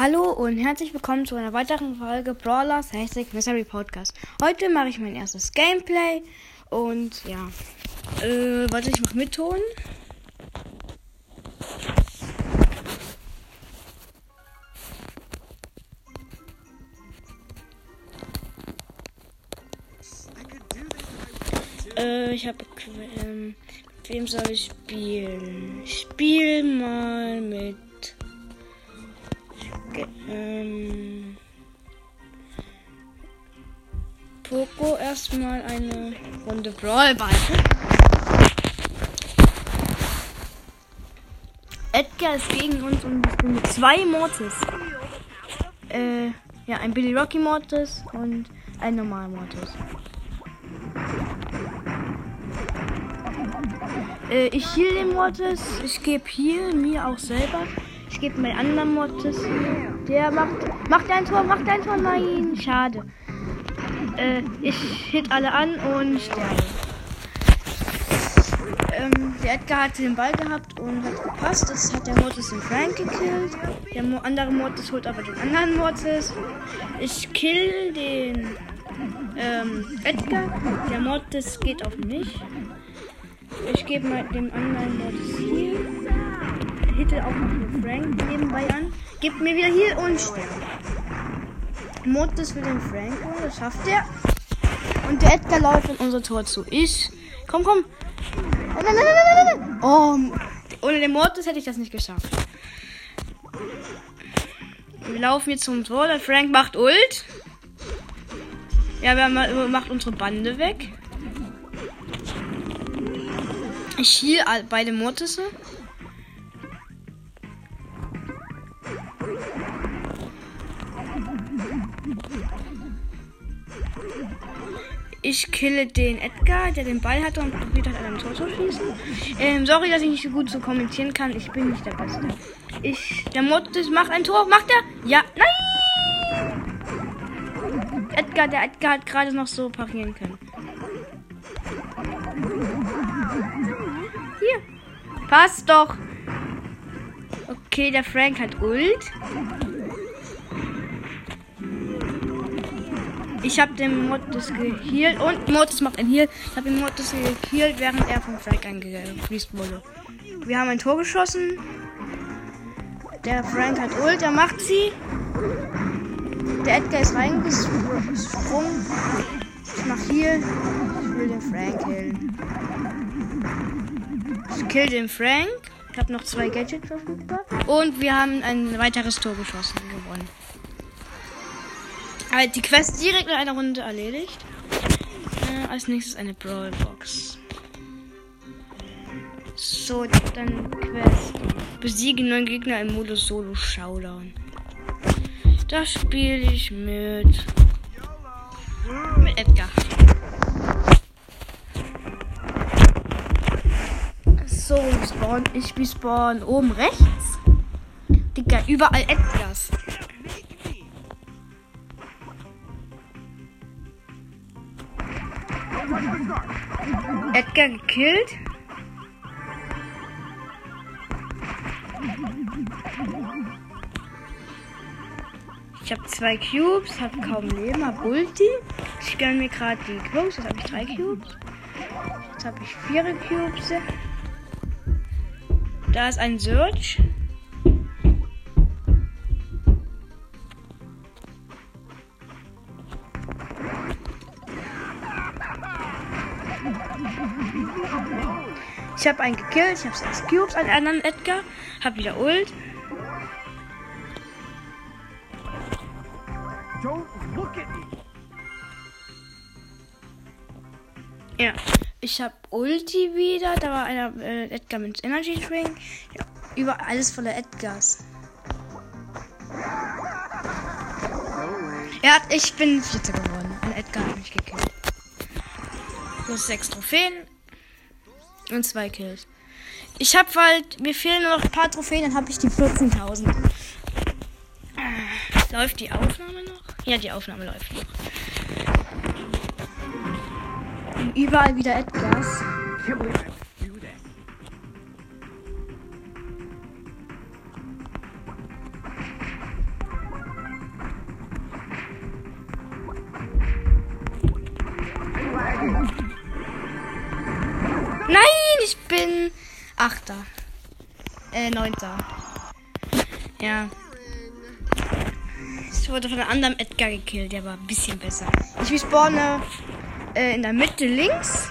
Hallo und herzlich willkommen zu einer weiteren Folge Brawlers Hashtag Mystery Podcast. Heute mache ich mein erstes Gameplay und ja, äh, warte, ich mach mitton. Äh, ich habe, ähm, wem soll ich spielen? Ich spiel mal mit ähm, Poco erstmal eine Runde Brawlball. Edgar ist gegen uns und ich mit zwei Mortis. Äh, ja, ein Billy Rocky Mortis und ein normaler Mortis. Äh, ich heal den Mortis. Ich gebe hier mir auch selber. Ich gebe meinen anderen Mortis. Der macht. Macht ein Tor, macht ein Tor. Nein, schade. Äh, ich hit alle an und sterbe. Ähm, der Edgar hatte den Ball gehabt und hat gepasst. Das hat der Mortis den Frank gekillt. Der Mo andere Mortis holt aber den anderen Mortis. Ich kill den ähm, Edgar. Der Mortis geht auf mich. Ich gebe mal dem anderen Mortis hier hitte auch noch den Frank nebenbei an. Gibt mir wieder hier und. Mortis für den Frank und das schafft er. Und der Edgar läuft in unser Tor zu. Ich. Komm, komm. Nein, nein, nein, nein, nein. Oh, ohne den Mortis hätte ich das nicht geschafft. Wir laufen jetzt zum Tor. Der Frank macht Ult. Ja, wir macht unsere Bande weg. Ich hier beide Mortisse. Ich kille den Edgar, der den Ball hatte und probiert hat, an einem Tor zu schießen. Ähm, sorry, dass ich nicht so gut so kommentieren kann. Ich bin nicht der Beste. Ich, der Mortis macht ein Tor. Macht er? Ja. Nein! Edgar, der Edgar hat gerade noch so parieren können. Hier. Passt doch. Okay, der Frank hat Ult. Ich habe den Mortis geheilt und Mortis macht ein Heal. Ich habe den Mortis geheilt, während er vom Frank angefriest wurde. Wir haben ein Tor geschossen. Der Frank hat Ult, er macht sie. Der Edgar ist reingesprungen. Ich mach hier. Ich will den Frank killen. Ich kill den Frank. Ich habe noch zwei Gadgets verfügbar. Und wir haben ein weiteres Tor geschossen. Aber die Quest direkt in einer Runde erledigt. Äh, als nächstes eine Brawl Box. So, dann Quest. Besiege neun Gegner im Modus Solo Showdown. Das spiele ich mit. Mit Edgar. So, spawn. Ich respawn oben rechts. Digga, überall Edgars. Edgar gekillt. Ich habe zwei Cubes, habe kaum Leben, habe Ulti. Ich gönne mir gerade die Cubes. Jetzt habe ich drei Cubes. Jetzt habe ich vier Cubes. Da ist ein Search. Habe einen gekillt. Ich habe sechs Cubes an anderen Edgar. Hab wieder Ult. Ja, ich habe Ulti wieder. Da war einer äh, Edgar mit Energy Drink. Ja, über alles voller Edgars. Ja, ich bin Vierter geworden. Ein Edgar hat mich gekillt. Plus sechs Trophäen. Und zwei Kills. Ich hab halt, mir fehlen nur noch ein paar Trophäen, dann habe ich die 14.000. Läuft die Aufnahme noch? Ja, die Aufnahme läuft noch. Und überall wieder Edgars. Achter. Äh, neunter. Ja. Ich wurde von einem anderen Edgar gekillt, der war ein bisschen besser. Ich respawne äh, in der Mitte links.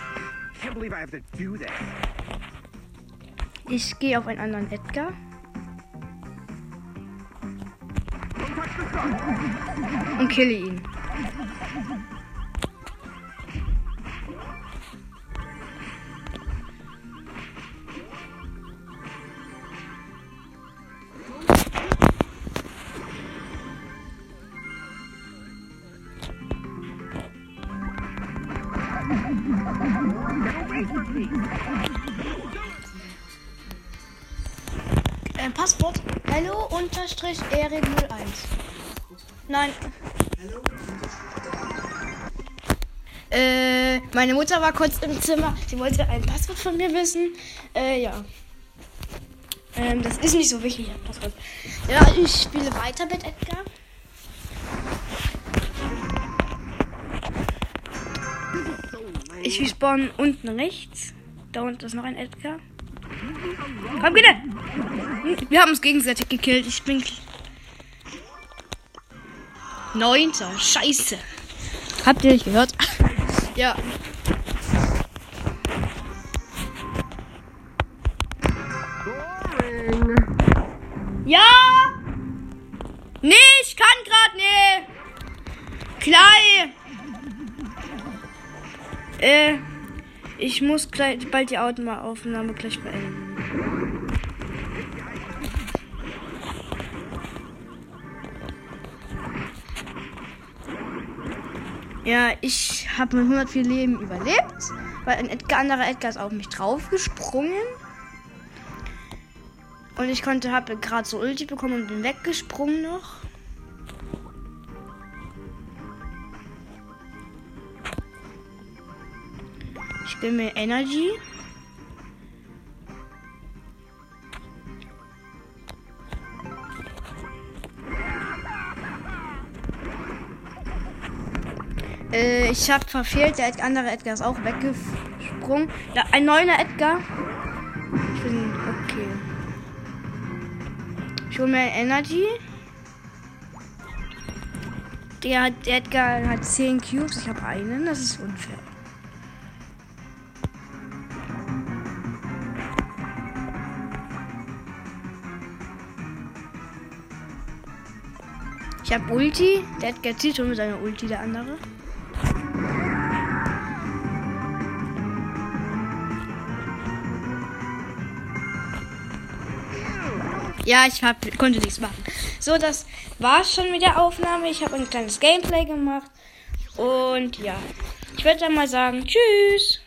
Ich gehe auf einen anderen Edgar. Und kille ihn. Äh, Passwort Hello unterstrich Erik 01. Nein. Äh, meine Mutter war kurz im Zimmer. Sie wollte ein Passwort von mir wissen. Äh, ja. Ähm, das ist nicht so wichtig. Ja, ich spiele weiter mit Edgar. Ich respawn unten rechts. Da unten ist noch ein Edgar. Komm, bitte! Wir haben uns gegenseitig gekillt. Ich bin. Neunter. Scheiße. Habt ihr nicht gehört? ja. Ja! Nee, ich kann grad nee. Klein. Äh, ich muss gleich, bald die Aufnahme gleich beenden. Ja, ich habe mit 104 Leben überlebt, weil ein Edgar, anderer Edgar ist auf mich draufgesprungen. Und ich konnte, habe gerade so Ulti bekommen und bin weggesprungen noch. Ich bin mir Energy. Äh, ich habe verfehlt. Der andere Edgar ist auch weggesprungen. Da, ein neuer Edgar. Ich bin okay. Ich hole mir Energy. Der, der Edgar hat 10 Cubes. Ich habe einen. Das ist unfair. Ich habe Ulti. Der Edgar zieht schon mit seiner Ulti, der andere. Ja, ich hab, konnte nichts machen. So, das war's schon mit der Aufnahme. Ich habe ein kleines Gameplay gemacht. Und ja, ich würde dann mal sagen, tschüss.